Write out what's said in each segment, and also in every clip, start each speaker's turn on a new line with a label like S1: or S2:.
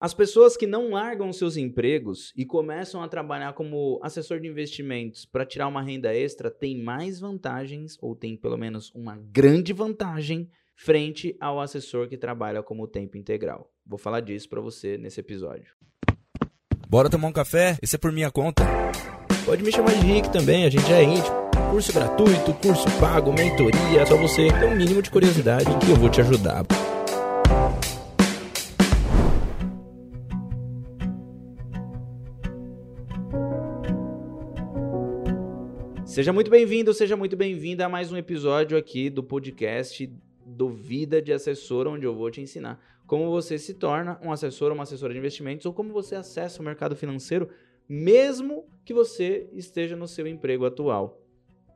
S1: As pessoas que não largam seus empregos e começam a trabalhar como assessor de investimentos para tirar uma renda extra têm mais vantagens, ou têm pelo menos uma grande vantagem, frente ao assessor que trabalha como tempo integral. Vou falar disso para você nesse episódio.
S2: Bora tomar um café? Esse é por minha conta.
S3: Pode me chamar de Rick também, a gente é íntimo. Curso gratuito, curso pago, mentoria, só você ter um mínimo de curiosidade que eu vou te ajudar.
S1: Seja muito bem-vindo, seja muito bem-vinda a mais um episódio aqui do podcast do Vida de Assessor, onde eu vou te ensinar como você se torna um assessor uma assessora de investimentos ou como você acessa o mercado financeiro, mesmo que você esteja no seu emprego atual.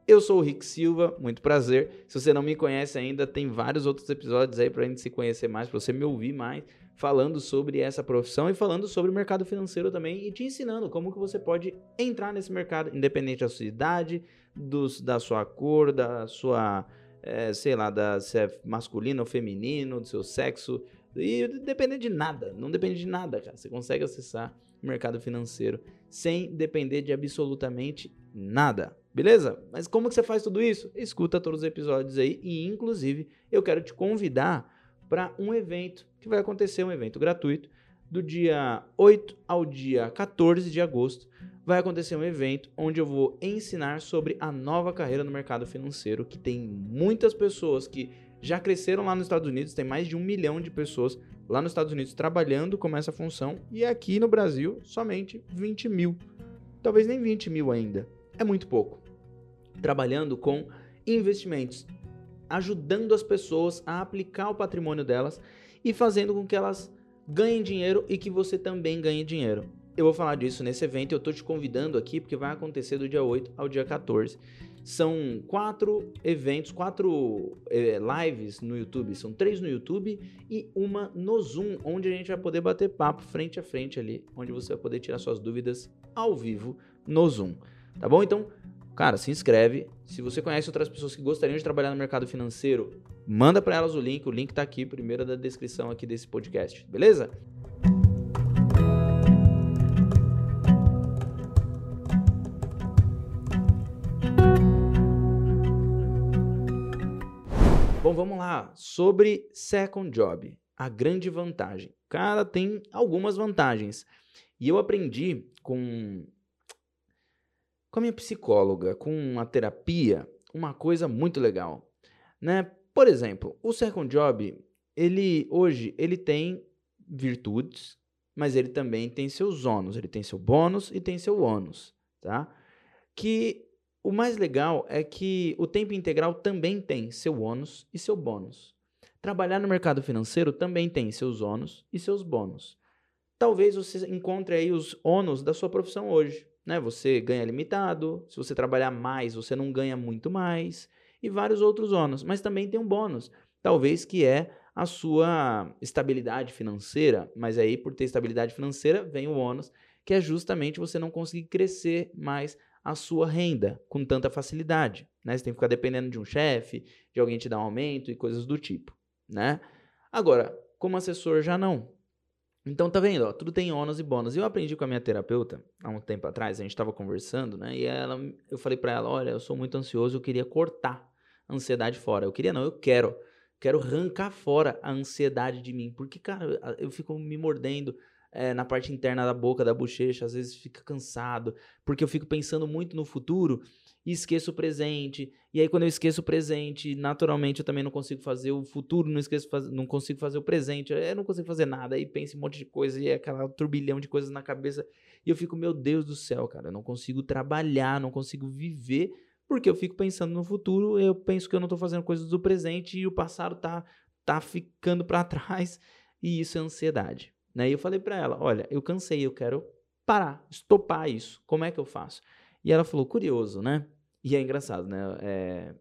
S1: Eu sou o Rick Silva, muito prazer. Se você não me conhece ainda, tem vários outros episódios aí para a gente se conhecer mais, para você me ouvir mais falando sobre essa profissão e falando sobre o mercado financeiro também e te ensinando como que você pode entrar nesse mercado, independente da sua idade, dos, da sua cor, da sua, é, sei lá, da, se é masculino ou feminino, do seu sexo, e depende de nada, não depende de nada, cara. Você consegue acessar o mercado financeiro sem depender de absolutamente nada, beleza? Mas como que você faz tudo isso? Escuta todos os episódios aí e, inclusive, eu quero te convidar para um evento que vai acontecer, um evento gratuito, do dia 8 ao dia 14 de agosto. Vai acontecer um evento onde eu vou ensinar sobre a nova carreira no mercado financeiro, que tem muitas pessoas que já cresceram lá nos Estados Unidos, tem mais de um milhão de pessoas lá nos Estados Unidos trabalhando com essa função, e aqui no Brasil somente 20 mil. Talvez nem 20 mil ainda. É muito pouco. Trabalhando com investimentos ajudando as pessoas a aplicar o patrimônio delas e fazendo com que elas ganhem dinheiro e que você também ganhe dinheiro. Eu vou falar disso nesse evento e eu estou te convidando aqui porque vai acontecer do dia 8 ao dia 14. São quatro eventos, quatro eh, lives no YouTube. São três no YouTube e uma no Zoom, onde a gente vai poder bater papo frente a frente ali, onde você vai poder tirar suas dúvidas ao vivo no Zoom. Tá bom? Então, Cara, se inscreve. Se você conhece outras pessoas que gostariam de trabalhar no mercado financeiro, manda para elas o link. O link tá aqui, primeiro da descrição aqui desse podcast, beleza? Bom, vamos lá. Sobre second job, a grande vantagem. Cara, tem algumas vantagens. E eu aprendi com com a minha psicóloga, com a terapia, uma coisa muito legal, né? Por exemplo, o second job, ele hoje ele tem virtudes, mas ele também tem seus ônus, ele tem seu bônus e tem seu ônus, tá? Que o mais legal é que o tempo integral também tem seu ônus e seu bônus. Trabalhar no mercado financeiro também tem seus ônus e seus bônus. Talvez você encontre aí os ônus da sua profissão hoje né? Você ganha limitado, se você trabalhar mais, você não ganha muito mais e vários outros ônus, mas também tem um bônus, talvez que é a sua estabilidade financeira, mas aí por ter estabilidade financeira vem o ônus, que é justamente você não conseguir crescer mais a sua renda com tanta facilidade, né? Você tem que ficar dependendo de um chefe, de alguém te dar um aumento e coisas do tipo, né? Agora, como assessor já não. Então, tá vendo? Ó, tudo tem ônus e bônus. Eu aprendi com a minha terapeuta há um tempo atrás, a gente estava conversando, né? E ela, eu falei para ela: olha, eu sou muito ansioso, eu queria cortar a ansiedade fora. Eu queria, não, eu quero. Quero arrancar fora a ansiedade de mim. Porque, cara, eu fico me mordendo é, na parte interna da boca, da bochecha, às vezes fica cansado, porque eu fico pensando muito no futuro e esqueço o presente. E aí, quando eu esqueço o presente, naturalmente eu também não consigo fazer o futuro, não, esqueço, não consigo fazer o presente, eu não consigo fazer nada. Aí penso em um monte de coisa e é aquela turbilhão de coisas na cabeça. E eu fico, meu Deus do céu, cara, eu não consigo trabalhar, não consigo viver, porque eu fico pensando no futuro, eu penso que eu não tô fazendo coisas do presente e o passado tá, tá ficando para trás. E isso é ansiedade. Né? E eu falei para ela: olha, eu cansei, eu quero parar, estopar isso. Como é que eu faço? E ela falou: curioso, né? E é engraçado, né? É,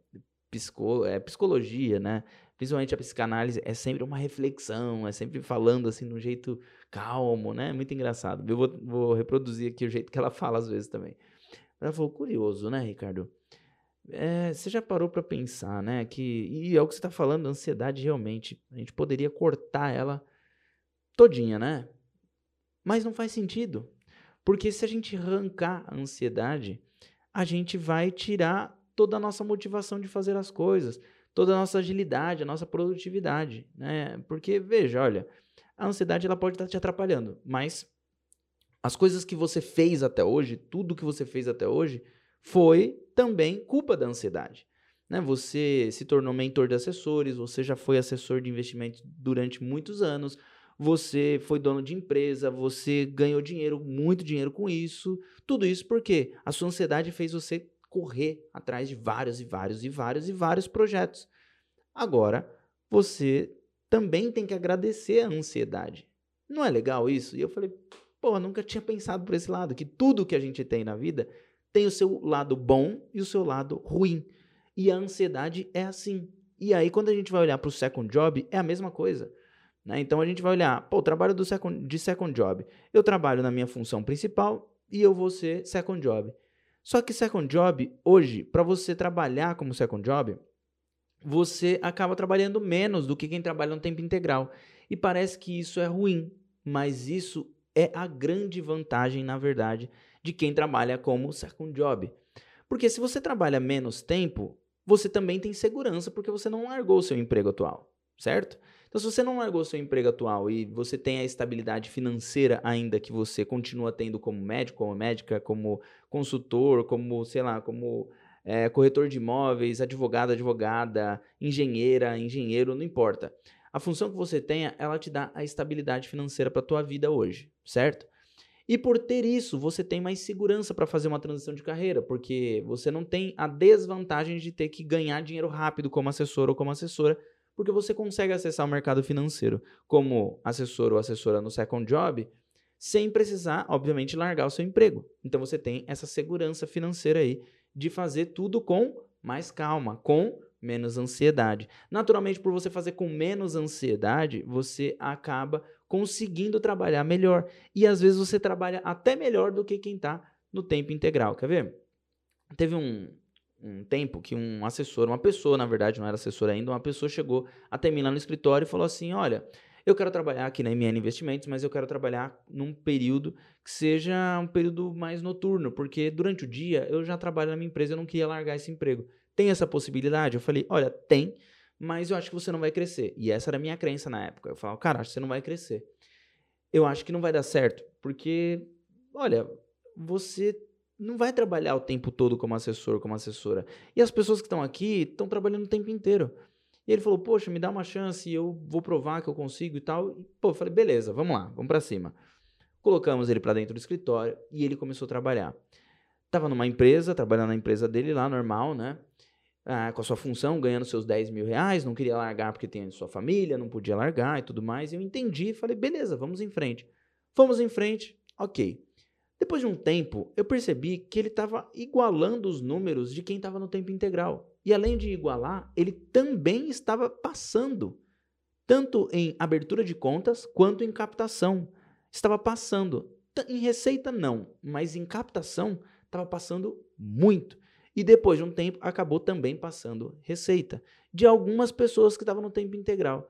S1: psico, é psicologia, né? Principalmente a psicanálise é sempre uma reflexão, é sempre falando assim de um jeito calmo, né? Muito engraçado. Eu vou, vou reproduzir aqui o jeito que ela fala às vezes também. Ela falou: curioso, né, Ricardo? É, você já parou para pensar, né? Que e é o que você está falando, ansiedade realmente a gente poderia cortar ela todinha, né? Mas não faz sentido. Porque se a gente arrancar a ansiedade, a gente vai tirar toda a nossa motivação de fazer as coisas, toda a nossa agilidade, a nossa produtividade, né? Porque veja, olha, a ansiedade ela pode estar te atrapalhando, mas as coisas que você fez até hoje, tudo que você fez até hoje, foi também culpa da ansiedade. Né? Você se tornou mentor de assessores, você já foi assessor de investimentos durante muitos anos, você foi dono de empresa, você ganhou dinheiro, muito dinheiro com isso. Tudo isso porque a sua ansiedade fez você correr atrás de vários e vários e vários e vários projetos. Agora, você também tem que agradecer a ansiedade. Não é legal isso? E eu falei, pô, nunca tinha pensado por esse lado, que tudo que a gente tem na vida tem o seu lado bom e o seu lado ruim. E a ansiedade é assim. E aí, quando a gente vai olhar para o second job, é a mesma coisa. Né? Então a gente vai olhar, pô, trabalho do second, de second job. Eu trabalho na minha função principal e eu vou ser second job. Só que second job, hoje, para você trabalhar como second job, você acaba trabalhando menos do que quem trabalha no tempo integral. E parece que isso é ruim, mas isso é a grande vantagem, na verdade, de quem trabalha como second job. Porque se você trabalha menos tempo, você também tem segurança porque você não largou o seu emprego atual, certo? Então, se você não largou seu emprego atual e você tem a estabilidade financeira ainda que você continua tendo como médico, como médica, como consultor, como, sei lá, como é, corretor de imóveis, advogado, advogada, engenheira, engenheiro, não importa. A função que você tenha, ela te dá a estabilidade financeira para a tua vida hoje, certo? E por ter isso, você tem mais segurança para fazer uma transição de carreira, porque você não tem a desvantagem de ter que ganhar dinheiro rápido como assessor ou como assessora, porque você consegue acessar o mercado financeiro como assessor ou assessora no second job, sem precisar, obviamente, largar o seu emprego. Então você tem essa segurança financeira aí de fazer tudo com mais calma, com menos ansiedade. Naturalmente, por você fazer com menos ansiedade, você acaba conseguindo trabalhar melhor. E às vezes você trabalha até melhor do que quem está no tempo integral. Quer ver? Teve um, um tempo que um assessor, uma pessoa, na verdade, não era assessor ainda, uma pessoa chegou até mim lá no escritório e falou assim: Olha, eu quero trabalhar aqui na MN Investimentos, mas eu quero trabalhar num período que seja um período mais noturno, porque durante o dia eu já trabalho na minha empresa, eu não queria largar esse emprego. Tem essa possibilidade? Eu falei: Olha, tem, mas eu acho que você não vai crescer. E essa era a minha crença na época. Eu falava: Cara, acho que você não vai crescer. Eu acho que não vai dar certo, porque, olha, você não vai trabalhar o tempo todo como assessor, como assessora. E as pessoas que estão aqui estão trabalhando o tempo inteiro. E ele falou: Poxa, me dá uma chance, eu vou provar que eu consigo e tal. E, pô, eu falei: Beleza, vamos lá, vamos para cima. Colocamos ele para dentro do escritório e ele começou a trabalhar. Tava numa empresa, trabalhando na empresa dele lá, normal, né? Ah, com a sua função, ganhando seus 10 mil reais, não queria largar porque tem sua família, não podia largar e tudo mais. Eu entendi falei: Beleza, vamos em frente. Fomos em frente, ok. Depois de um tempo, eu percebi que ele estava igualando os números de quem estava no tempo integral. E além de igualar, ele também estava passando, tanto em abertura de contas quanto em captação. Estava passando. Em receita, não, mas em captação, estava passando muito. E depois de um tempo, acabou também passando receita de algumas pessoas que estavam no tempo integral.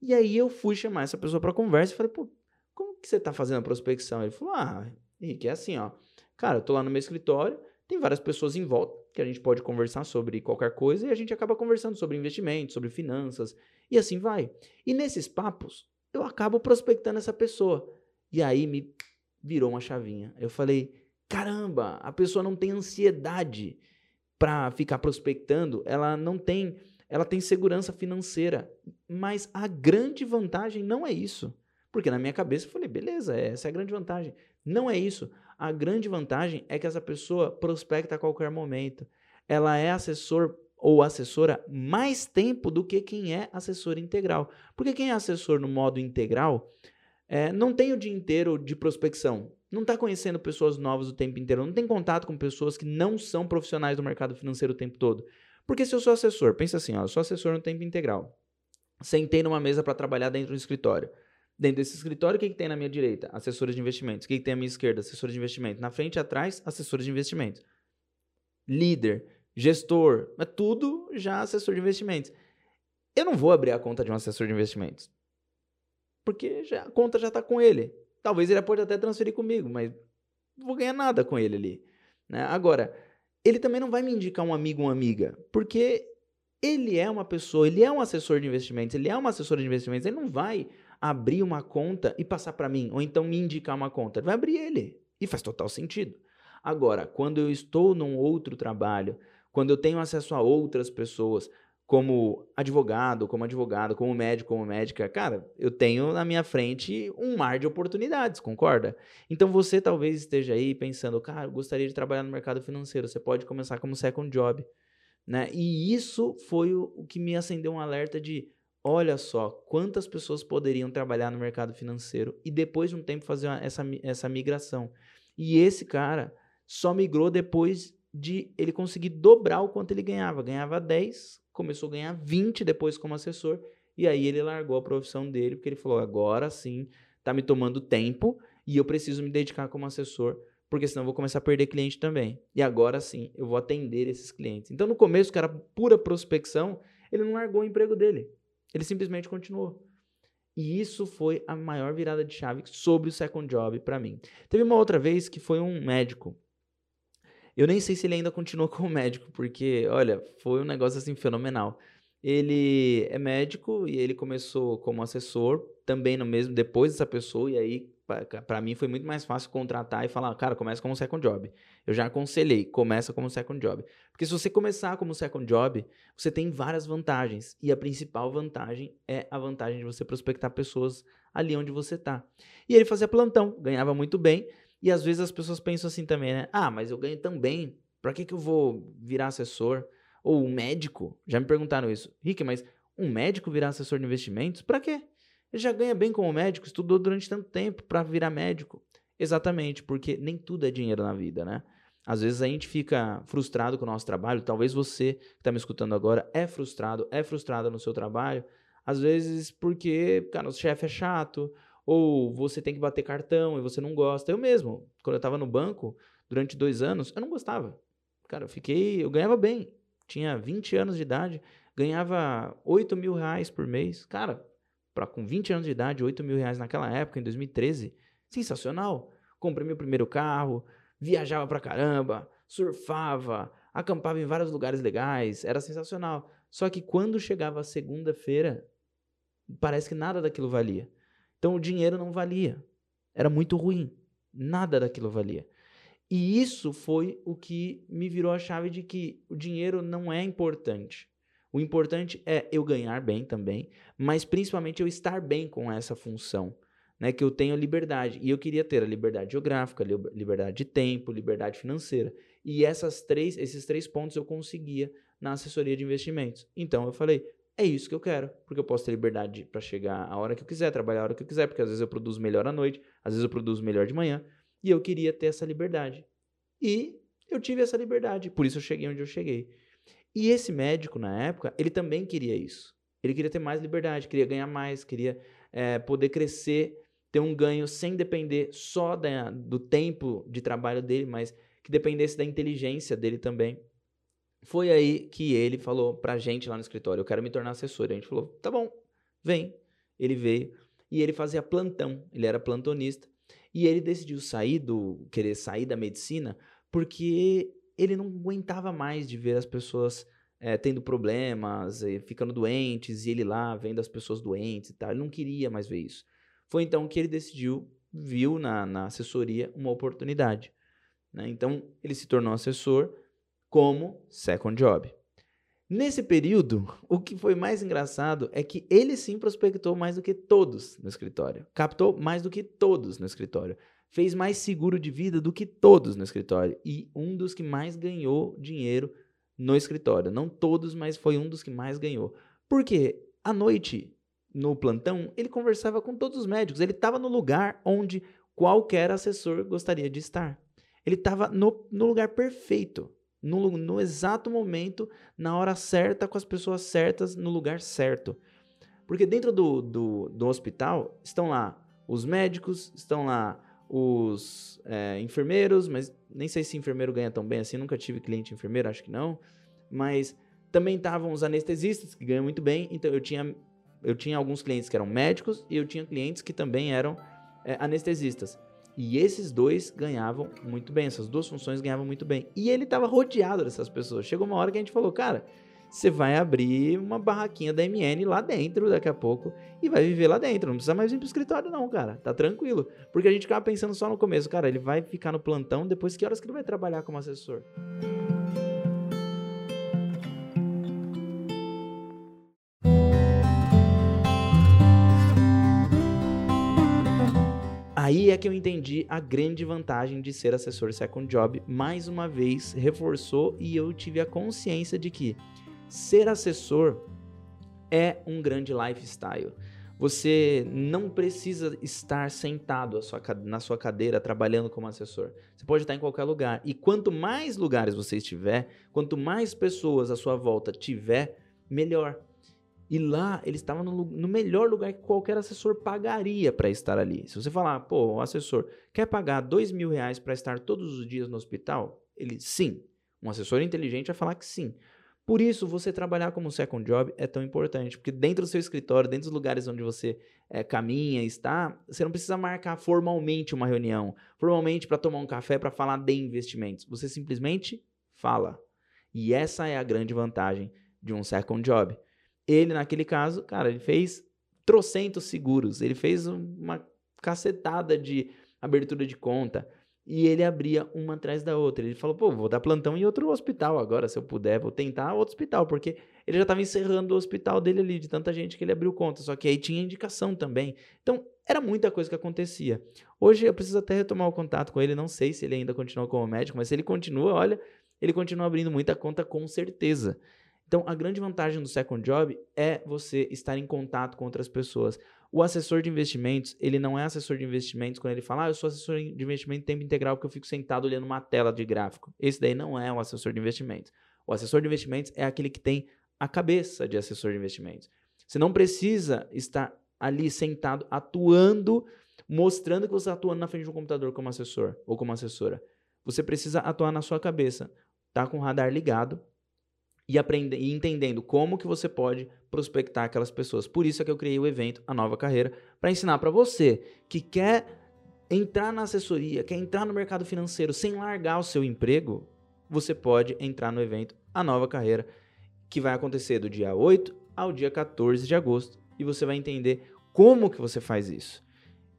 S1: E aí eu fui chamar essa pessoa para conversa e falei, pô, como que você está fazendo a prospecção? Ele falou, ah, Henrique, é assim, ó. Cara, eu tô lá no meu escritório, tem várias pessoas em volta que a gente pode conversar sobre qualquer coisa e a gente acaba conversando sobre investimentos, sobre finanças e assim vai. E nesses papos, eu acabo prospectando essa pessoa. E aí me virou uma chavinha. Eu falei: caramba, a pessoa não tem ansiedade para ficar prospectando, ela não tem, ela tem segurança financeira. Mas a grande vantagem não é isso. Porque na minha cabeça eu falei, beleza, essa é a grande vantagem. Não é isso. A grande vantagem é que essa pessoa prospecta a qualquer momento. Ela é assessor ou assessora mais tempo do que quem é assessor integral. Porque quem é assessor no modo integral é, não tem o dia inteiro de prospecção. Não está conhecendo pessoas novas o tempo inteiro. Não tem contato com pessoas que não são profissionais do mercado financeiro o tempo todo. Porque se eu sou assessor, pensa assim, ó, eu sou assessor no tempo integral. Sentei numa mesa para trabalhar dentro do escritório. Dentro desse escritório, o que, que tem na minha direita? Assessores de investimentos. O que, que tem à minha esquerda? Assessores de investimentos. Na frente e atrás, assessores de investimentos. Líder, gestor, é tudo já assessor de investimentos. Eu não vou abrir a conta de um assessor de investimentos. Porque já, a conta já está com ele. Talvez ele pode até transferir comigo, mas não vou ganhar nada com ele ali. Né? Agora, ele também não vai me indicar um amigo ou uma amiga, porque ele é uma pessoa, ele é um assessor de investimentos, ele é uma assessora de investimentos, ele não vai abrir uma conta e passar para mim, ou então me indicar uma conta. Vai abrir ele. E faz total sentido. Agora, quando eu estou num outro trabalho, quando eu tenho acesso a outras pessoas, como advogado, como advogado, como médico, como médica, cara, eu tenho na minha frente um mar de oportunidades, concorda? Então você talvez esteja aí pensando, cara, eu gostaria de trabalhar no mercado financeiro, você pode começar como second job, né? E isso foi o, o que me acendeu um alerta de, olha só, quantas pessoas poderiam trabalhar no mercado financeiro e depois de um tempo fazer uma, essa, essa migração. E esse cara só migrou depois de ele conseguir dobrar o quanto ele ganhava. Ganhava 10, começou a ganhar 20 depois como assessor, e aí ele largou a profissão dele, porque ele falou: agora sim, tá me tomando tempo e eu preciso me dedicar como assessor, porque senão eu vou começar a perder cliente também. E agora sim, eu vou atender esses clientes. Então, no começo, que era pura prospecção, ele não largou o emprego dele. Ele simplesmente continuou. E isso foi a maior virada de chave sobre o second job para mim. Teve uma outra vez que foi um médico eu nem sei se ele ainda continua como médico, porque, olha, foi um negócio assim fenomenal. Ele é médico e ele começou como assessor, também no mesmo, depois dessa pessoa, e aí, para mim, foi muito mais fácil contratar e falar, cara, começa como second job. Eu já aconselhei, começa como second job. Porque se você começar como second job, você tem várias vantagens. E a principal vantagem é a vantagem de você prospectar pessoas ali onde você tá. E ele fazia plantão, ganhava muito bem, e às vezes as pessoas pensam assim também, né? Ah, mas eu ganho tão bem, pra que, que eu vou virar assessor? Ou um médico? Já me perguntaram isso. Rick, mas um médico virar assessor de investimentos? Pra quê? Ele já ganha bem como médico, estudou durante tanto tempo para virar médico. Exatamente, porque nem tudo é dinheiro na vida, né? Às vezes a gente fica frustrado com o nosso trabalho. Talvez você que está me escutando agora é frustrado, é frustrada no seu trabalho. Às vezes porque, cara, o chefe é chato, ou você tem que bater cartão e você não gosta. Eu mesmo, quando eu estava no banco, durante dois anos, eu não gostava. Cara, eu fiquei. Eu ganhava bem. Tinha 20 anos de idade, ganhava 8 mil reais por mês. Cara, pra, com 20 anos de idade, 8 mil reais naquela época, em 2013, sensacional. Comprei meu primeiro carro, viajava pra caramba, surfava, acampava em vários lugares legais, era sensacional. Só que quando chegava a segunda-feira, parece que nada daquilo valia. Então o dinheiro não valia. Era muito ruim. Nada daquilo valia. E isso foi o que me virou a chave de que o dinheiro não é importante. O importante é eu ganhar bem também, mas principalmente eu estar bem com essa função, né? Que eu tenho liberdade. E eu queria ter a liberdade geográfica, liberdade de tempo, liberdade financeira. E essas três, esses três pontos eu conseguia na assessoria de investimentos. Então eu falei, é isso que eu quero, porque eu posso ter liberdade para chegar a hora que eu quiser, trabalhar a hora que eu quiser, porque às vezes eu produzo melhor à noite, às vezes eu produzo melhor de manhã, e eu queria ter essa liberdade. E eu tive essa liberdade, por isso eu cheguei onde eu cheguei. E esse médico, na época, ele também queria isso. Ele queria ter mais liberdade, queria ganhar mais, queria é, poder crescer, ter um ganho sem depender só da, do tempo de trabalho dele, mas que dependesse da inteligência dele também. Foi aí que ele falou pra gente lá no escritório: Eu quero me tornar assessor. A gente falou: Tá bom, vem. Ele veio e ele fazia plantão, ele era plantonista. E ele decidiu sair do. querer sair da medicina porque ele não aguentava mais de ver as pessoas é, tendo problemas, ficando doentes, e ele lá vendo as pessoas doentes e tal. Ele não queria mais ver isso. Foi então que ele decidiu, viu na, na assessoria uma oportunidade. Né? Então ele se tornou assessor como second job. Nesse período, o que foi mais engraçado é que ele sim prospectou mais do que todos no escritório. Captou mais do que todos no escritório. Fez mais seguro de vida do que todos no escritório. E um dos que mais ganhou dinheiro no escritório. Não todos, mas foi um dos que mais ganhou. Por quê? À noite, no plantão, ele conversava com todos os médicos. Ele estava no lugar onde qualquer assessor gostaria de estar. Ele estava no, no lugar perfeito no, no exato momento, na hora certa, com as pessoas certas, no lugar certo. Porque dentro do, do, do hospital estão lá os médicos, estão lá os é, enfermeiros, mas nem sei se enfermeiro ganha tão bem assim, nunca tive cliente enfermeiro, acho que não. Mas também estavam os anestesistas, que ganham muito bem, então eu tinha, eu tinha alguns clientes que eram médicos e eu tinha clientes que também eram é, anestesistas. E esses dois ganhavam muito bem, essas duas funções ganhavam muito bem. E ele estava rodeado dessas pessoas. Chegou uma hora que a gente falou, cara, você vai abrir uma barraquinha da MN lá dentro daqui a pouco e vai viver lá dentro. Não precisa mais vir pro escritório, não, cara. Tá tranquilo. Porque a gente ficava pensando só no começo, cara, ele vai ficar no plantão, depois que horas que ele vai trabalhar como assessor? Aí é que eu entendi a grande vantagem de ser assessor second job. Mais uma vez, reforçou e eu tive a consciência de que ser assessor é um grande lifestyle. Você não precisa estar sentado na sua cadeira trabalhando como assessor. Você pode estar em qualquer lugar. E quanto mais lugares você estiver, quanto mais pessoas à sua volta tiver, melhor. E lá ele estava no, no, melhor lugar que qualquer assessor pagaria para estar ali. Se você falar, pô, o assessor quer pagar dois mil reais para estar todos os dias no hospital? Ele, sim. Um assessor inteligente vai falar que sim. Por isso, você trabalhar como second job é tão importante, porque dentro do seu escritório, dentro dos lugares onde você é, caminha, está, você não precisa marcar formalmente uma reunião, formalmente para tomar um café, para falar de investimentos. Você simplesmente fala. E essa é a grande vantagem de um second job. Ele, naquele caso, cara, ele fez trocentos seguros, ele fez uma cacetada de abertura de conta e ele abria uma atrás da outra. Ele falou, pô, vou dar plantão em outro hospital agora, se eu puder, vou tentar outro hospital, porque ele já estava encerrando o hospital dele ali, de tanta gente que ele abriu conta, só que aí tinha indicação também. Então, era muita coisa que acontecia. Hoje eu preciso até retomar o contato com ele, não sei se ele ainda continua como médico, mas se ele continua, olha, ele continua abrindo muita conta com certeza. Então, a grande vantagem do second job é você estar em contato com outras pessoas. O assessor de investimentos, ele não é assessor de investimentos quando ele fala, ah, eu sou assessor de investimento em tempo integral porque eu fico sentado olhando uma tela de gráfico. Esse daí não é o assessor de investimentos. O assessor de investimentos é aquele que tem a cabeça de assessor de investimentos. Você não precisa estar ali sentado atuando, mostrando que você está atuando na frente de um computador como assessor ou como assessora. Você precisa atuar na sua cabeça, tá com o radar ligado, e, aprendendo, e entendendo como que você pode prospectar aquelas pessoas. Por isso é que eu criei o evento A Nova Carreira, para ensinar para você que quer entrar na assessoria, quer entrar no mercado financeiro sem largar o seu emprego, você pode entrar no evento A Nova Carreira, que vai acontecer do dia 8 ao dia 14 de agosto, e você vai entender como que você faz isso.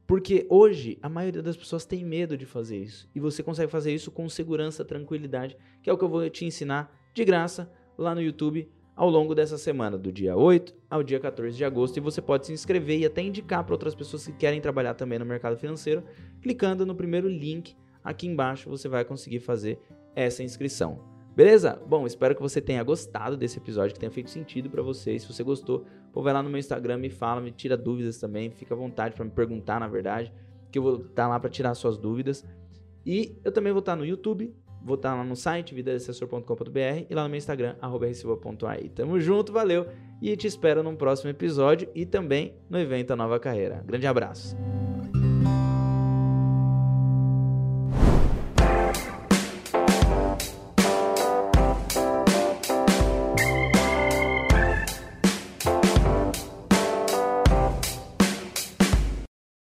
S1: Porque hoje a maioria das pessoas tem medo de fazer isso, e você consegue fazer isso com segurança, tranquilidade, que é o que eu vou te ensinar de graça lá no YouTube ao longo dessa semana, do dia 8 ao dia 14 de agosto, e você pode se inscrever e até indicar para outras pessoas que querem trabalhar também no mercado financeiro, clicando no primeiro link aqui embaixo, você vai conseguir fazer essa inscrição. Beleza? Bom, espero que você tenha gostado desse episódio, que tenha feito sentido para você. Se você gostou, pô, vai lá no meu Instagram, me fala, me tira dúvidas também, fica à vontade para me perguntar, na verdade, que eu vou estar tá lá para tirar suas dúvidas. E eu também vou estar tá no YouTube, Vou estar lá no site vidaassessor.com.br e lá no meu Instagram, @receba.ai. Tamo junto, valeu e te espero num próximo episódio e também no evento A Nova Carreira. Grande abraço.